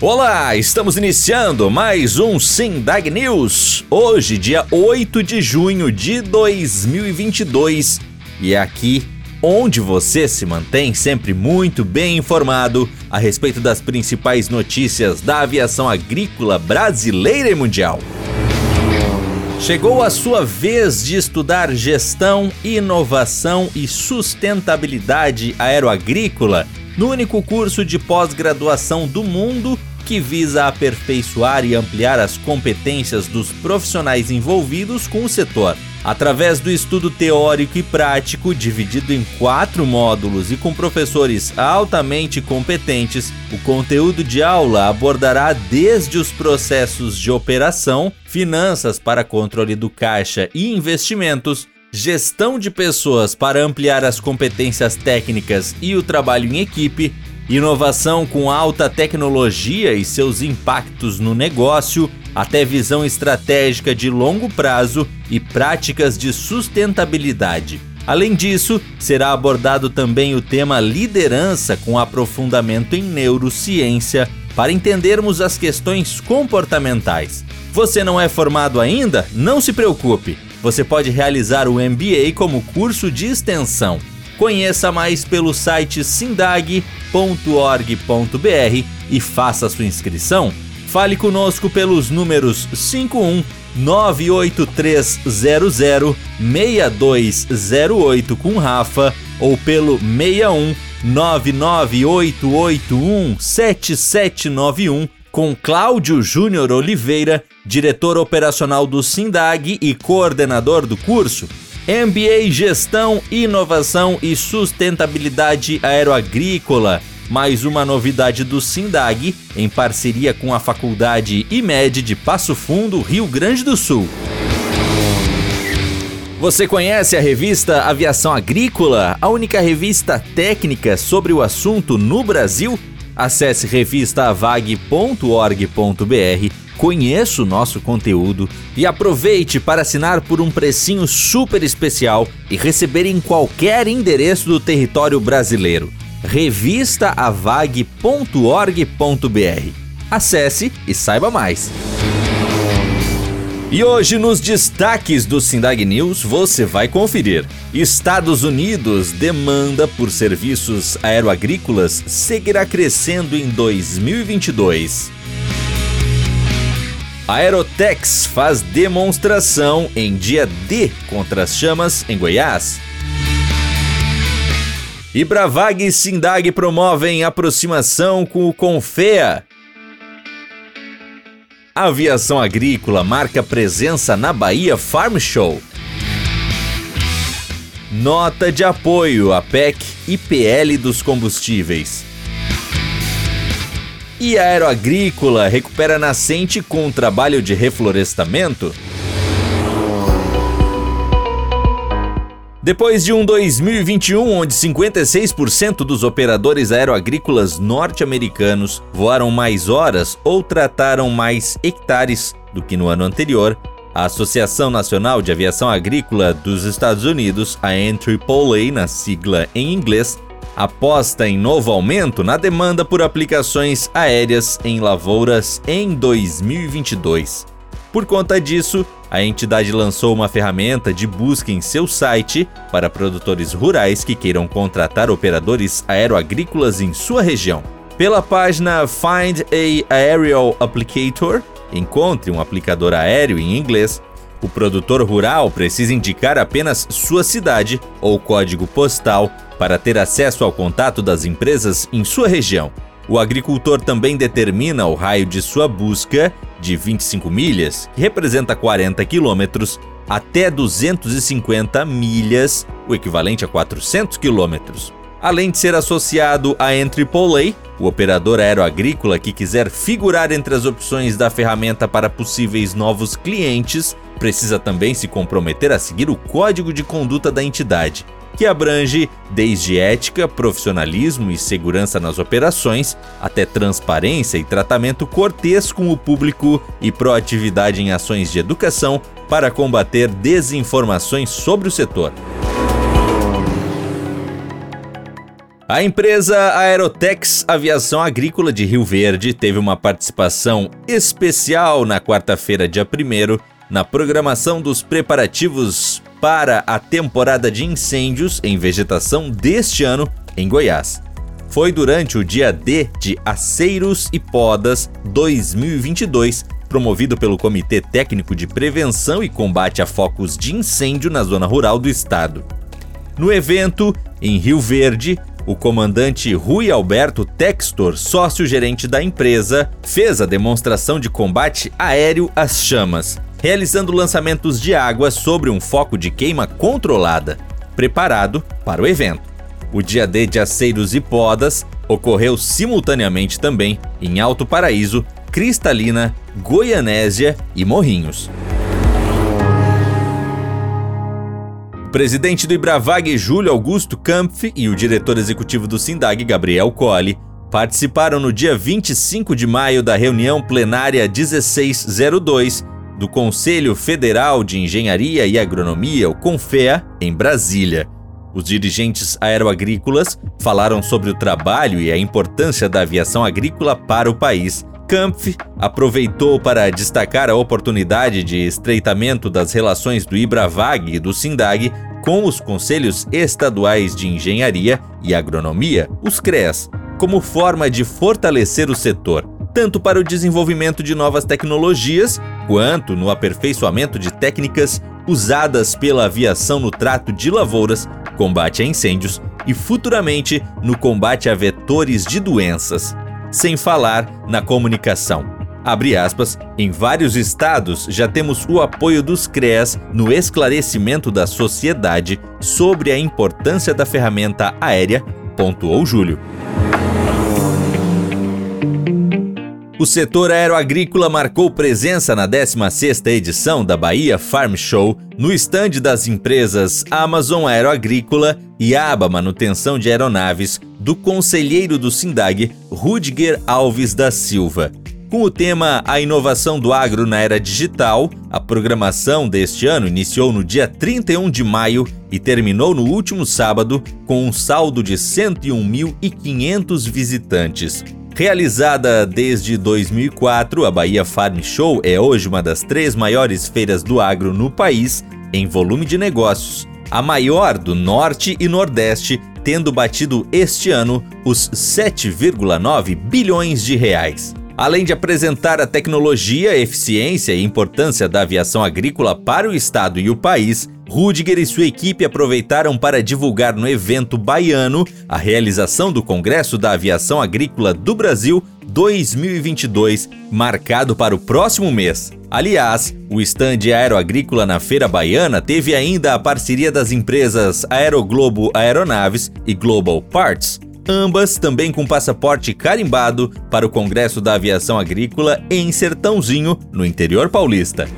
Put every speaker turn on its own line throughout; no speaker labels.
Olá, estamos iniciando mais um Sindag News. Hoje, dia 8 de junho de 2022, e é aqui onde você se mantém sempre muito bem informado a respeito das principais notícias da aviação agrícola brasileira e mundial. Chegou a sua vez de estudar gestão, inovação e sustentabilidade aeroagrícola no único curso de pós-graduação do mundo que visa aperfeiçoar e ampliar as competências dos profissionais envolvidos com o setor. Através do estudo teórico e prático, dividido em quatro módulos e com professores altamente competentes, o conteúdo de aula abordará desde os processos de operação, finanças para controle do caixa e investimentos, gestão de pessoas para ampliar as competências técnicas e o trabalho em equipe, inovação com alta tecnologia e seus impactos no negócio, até visão estratégica de longo prazo e práticas de sustentabilidade. Além disso, será abordado também o tema liderança com aprofundamento em neurociência para entendermos as questões comportamentais. Você não é formado ainda? Não se preocupe você pode realizar o MBA como curso de extensão. Conheça mais pelo site sindag.org.br e faça sua inscrição. Fale conosco pelos números 51 98300 6208 com Rafa ou pelo 61 99881 7791 com Cláudio Júnior Oliveira, diretor operacional do Sindag e coordenador do curso. MBA Gestão, Inovação e Sustentabilidade Aeroagrícola. Mais uma novidade do Sindag, em parceria com a Faculdade IMED de Passo Fundo, Rio Grande do Sul. Você conhece a revista Aviação Agrícola, a única revista técnica sobre o assunto no Brasil? Acesse revistavag.org.br, conheça o nosso conteúdo e aproveite para assinar por um precinho super especial e receber em qualquer endereço do território brasileiro. revistaavag.org.br. Acesse e saiba mais. E hoje, nos destaques do Sindag News, você vai conferir. Estados Unidos demanda por serviços aeroagrícolas seguirá crescendo em 2022. Aerotex faz demonstração em dia D contra as chamas em Goiás. E Bravag e Sindag promovem aproximação com o Confea aviação agrícola marca presença na Bahia Farm Show. Nota de apoio à PEC e PL dos combustíveis. E a aeroagrícola recupera nascente com o trabalho de reflorestamento? Depois de um 2021 onde 56% dos operadores aeroagrícolas norte-americanos voaram mais horas ou trataram mais hectares do que no ano anterior, a Associação Nacional de Aviação Agrícola dos Estados Unidos, a NAAA na sigla em inglês, aposta em novo aumento na demanda por aplicações aéreas em lavouras em 2022. Por conta disso, a entidade lançou uma ferramenta de busca em seu site para produtores rurais que queiram contratar operadores aeroagrícolas em sua região. Pela página Find a Aerial Applicator, encontre um aplicador aéreo em inglês, o produtor rural precisa indicar apenas sua cidade ou código postal para ter acesso ao contato das empresas em sua região. O agricultor também determina o raio de sua busca de 25 milhas, que representa 40 quilômetros, até 250 milhas, o equivalente a 400 quilômetros. Além de ser associado à AAA, o operador aeroagrícola que quiser figurar entre as opções da ferramenta para possíveis novos clientes precisa também se comprometer a seguir o código de conduta da entidade, que abrange desde ética, profissionalismo e segurança nas operações, até transparência e tratamento cortês com o público e proatividade em ações de educação para combater desinformações sobre o setor. A empresa Aerotex Aviação Agrícola de Rio Verde teve uma participação especial na quarta-feira, dia 1 na programação dos preparativos para a temporada de incêndios em vegetação deste ano em Goiás. Foi durante o dia D de Aceiros e Podas 2022, promovido pelo Comitê Técnico de Prevenção e Combate a Focos de Incêndio na Zona Rural do Estado. No evento, em Rio Verde, o comandante Rui Alberto Textor, sócio-gerente da empresa, fez a demonstração de combate aéreo às chamas, realizando lançamentos de água sobre um foco de queima controlada, preparado para o evento. O dia D de aceiros e podas ocorreu simultaneamente também em Alto Paraíso, Cristalina, Goianésia e Morrinhos. O presidente do Ibravag, Júlio Augusto Kampf, e o diretor executivo do SINDAG, Gabriel Colli, participaram no dia 25 de maio da reunião plenária 1602 do Conselho Federal de Engenharia e Agronomia, o CONFEA, em Brasília. Os dirigentes aeroagrícolas falaram sobre o trabalho e a importância da aviação agrícola para o país Kampf aproveitou para destacar a oportunidade de estreitamento das relações do Ibravag e do Sindag com os Conselhos Estaduais de Engenharia e Agronomia, os CREAS, como forma de fortalecer o setor, tanto para o desenvolvimento de novas tecnologias, quanto no aperfeiçoamento de técnicas usadas pela aviação no trato de lavouras, combate a incêndios e futuramente no combate a vetores de doenças sem falar na comunicação. Aspas, em vários estados já temos o apoio dos CREAS no esclarecimento da sociedade sobre a importância da ferramenta aérea, pontuou Júlio. O setor aeroagrícola marcou presença na 16ª edição da Bahia Farm Show, no estande das empresas Amazon Aeroagrícola e ABA Manutenção de Aeronaves, do conselheiro do SINDAG, Rudiger Alves da Silva. Com o tema A Inovação do Agro na Era Digital, a programação deste ano iniciou no dia 31 de maio e terminou no último sábado com um saldo de 101.500 visitantes. Realizada desde 2004, a Bahia Farm Show é hoje uma das três maiores feiras do agro no país em volume de negócios, a maior do Norte e Nordeste, tendo batido este ano os 7,9 bilhões de reais. Além de apresentar a tecnologia, eficiência e importância da aviação agrícola para o estado e o país, Rudiger e sua equipe aproveitaram para divulgar no evento baiano a realização do Congresso da Aviação Agrícola do Brasil 2022, marcado para o próximo mês. Aliás, o estande aeroagrícola na Feira Baiana teve ainda a parceria das empresas Aeroglobo Aeronaves e Global Parts, ambas também com passaporte carimbado para o Congresso da Aviação Agrícola em Sertãozinho, no interior paulista.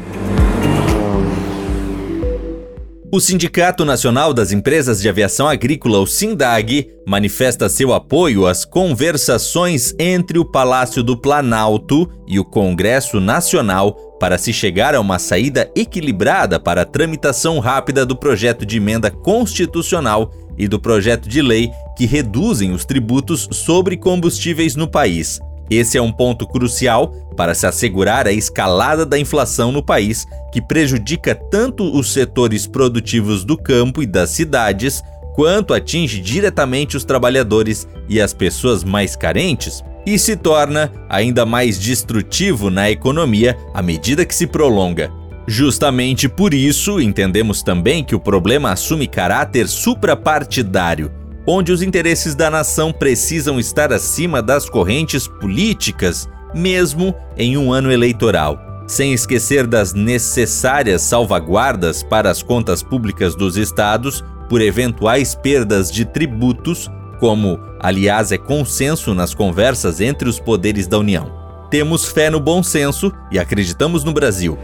O Sindicato Nacional das Empresas de Aviação Agrícola, o SINDAG, manifesta seu apoio às conversações entre o Palácio do Planalto e o Congresso Nacional para se chegar a uma saída equilibrada para a tramitação rápida do projeto de emenda constitucional e do projeto de lei que reduzem os tributos sobre combustíveis no país. Esse é um ponto crucial para se assegurar a escalada da inflação no país, que prejudica tanto os setores produtivos do campo e das cidades, quanto atinge diretamente os trabalhadores e as pessoas mais carentes, e se torna ainda mais destrutivo na economia à medida que se prolonga. Justamente por isso, entendemos também que o problema assume caráter suprapartidário onde os interesses da nação precisam estar acima das correntes políticas, mesmo em um ano eleitoral. Sem esquecer das necessárias salvaguardas para as contas públicas dos estados por eventuais perdas de tributos, como, aliás, é consenso nas conversas entre os poderes da União. Temos fé no bom senso e acreditamos no Brasil.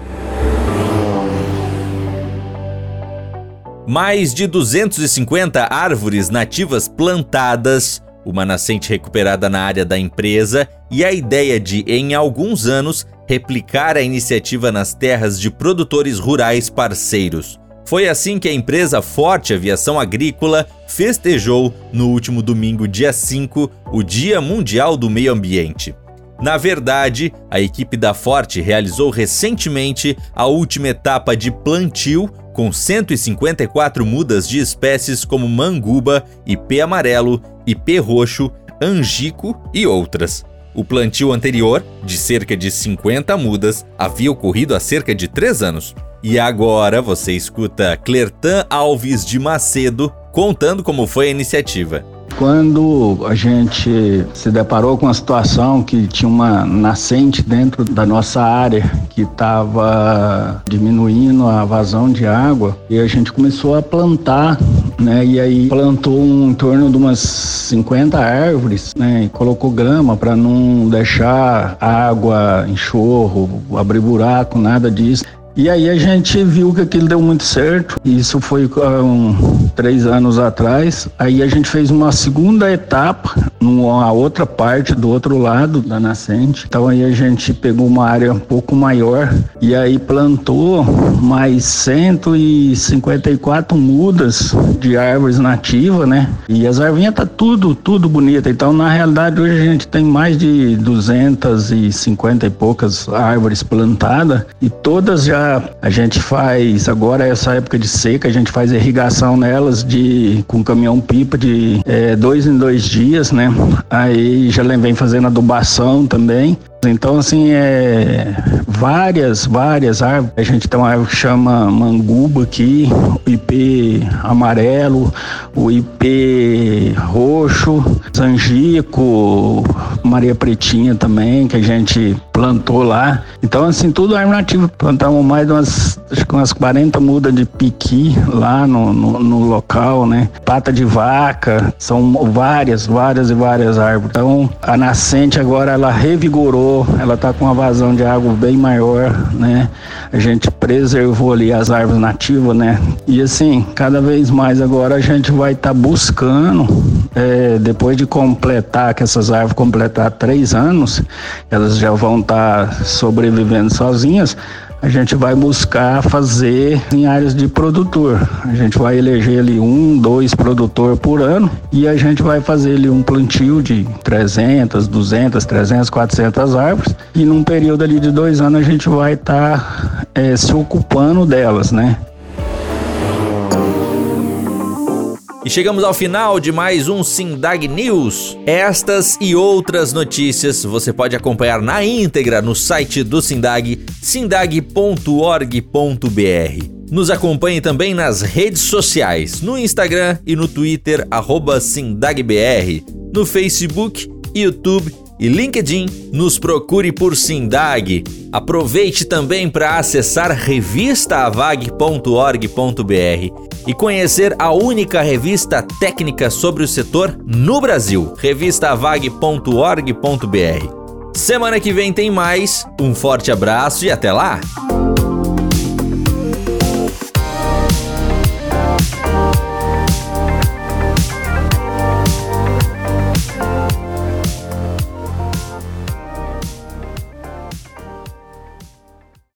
Mais de 250 árvores nativas plantadas, uma nascente recuperada na área da empresa e a ideia de, em alguns anos, replicar a iniciativa nas terras de produtores rurais parceiros. Foi assim que a empresa Forte Aviação Agrícola festejou no último domingo, dia 5, o Dia Mundial do Meio Ambiente. Na verdade, a equipe da Forte realizou recentemente a última etapa de plantio com 154 mudas de espécies como manguba, ipê amarelo, ipê roxo, angico e outras. O plantio anterior, de cerca de 50 mudas, havia ocorrido há cerca de 3 anos. E agora você escuta Clertan Alves de Macedo contando como foi a iniciativa.
Quando a gente se deparou com a situação que tinha uma nascente dentro da nossa área que estava diminuindo a vazão de água, e a gente começou a plantar, né? E aí plantou um, em torno de umas 50 árvores, né? E colocou grama para não deixar água, enxurro, abrir buraco, nada disso. E aí a gente viu que aquilo deu muito certo. Isso foi um, três anos atrás. Aí a gente fez uma segunda etapa, numa outra parte do outro lado da nascente. Então aí a gente pegou uma área um pouco maior e aí plantou mais 154 mudas de árvores nativas, né? E as arvinhas tá tudo, tudo bonita. Então na realidade hoje a gente tem mais de 250 e poucas árvores plantadas e todas já a gente faz agora essa época de seca, a gente faz irrigação nelas de com caminhão pipa de é, dois em dois dias, né? Aí já vem fazendo adubação também. Então, assim, é várias, várias árvores. A gente tem uma árvore que chama manguba aqui, o ipê amarelo, o ipê roxo, zangico, Maria Pretinha também, que a gente plantou lá. Então, assim, tudo árvore nativa. Plantamos mais de umas, acho que umas 40 mudas de piqui lá no, no, no local, né? Pata de vaca, são várias, várias e várias árvores. Então, a nascente agora, ela revigorou ela está com uma vazão de água bem maior, né? A gente preservou ali as árvores nativas, né? E assim, cada vez mais agora a gente vai estar tá buscando, é, depois de completar, que essas árvores completar três anos, elas já vão estar tá sobrevivendo sozinhas, a gente vai buscar fazer em áreas de produtor. A gente vai eleger ali um, dois produtor por ano e a gente vai fazer ali um plantio de 300, 200, 300, 400 árvores e num período ali de dois anos a gente vai estar tá, é, se ocupando delas, né?
E chegamos ao final de mais um Sindag News. Estas e outras notícias você pode acompanhar na íntegra no site do Sindag, sindag.org.br. Nos acompanhe também nas redes sociais, no Instagram e no Twitter, SindagBR, no Facebook, YouTube e LinkedIn, nos procure por Sindag. Aproveite também para acessar revistaavag.org.br e conhecer a única revista técnica sobre o setor no Brasil, revistavag.org.br. Semana que vem tem mais. Um forte abraço e até lá!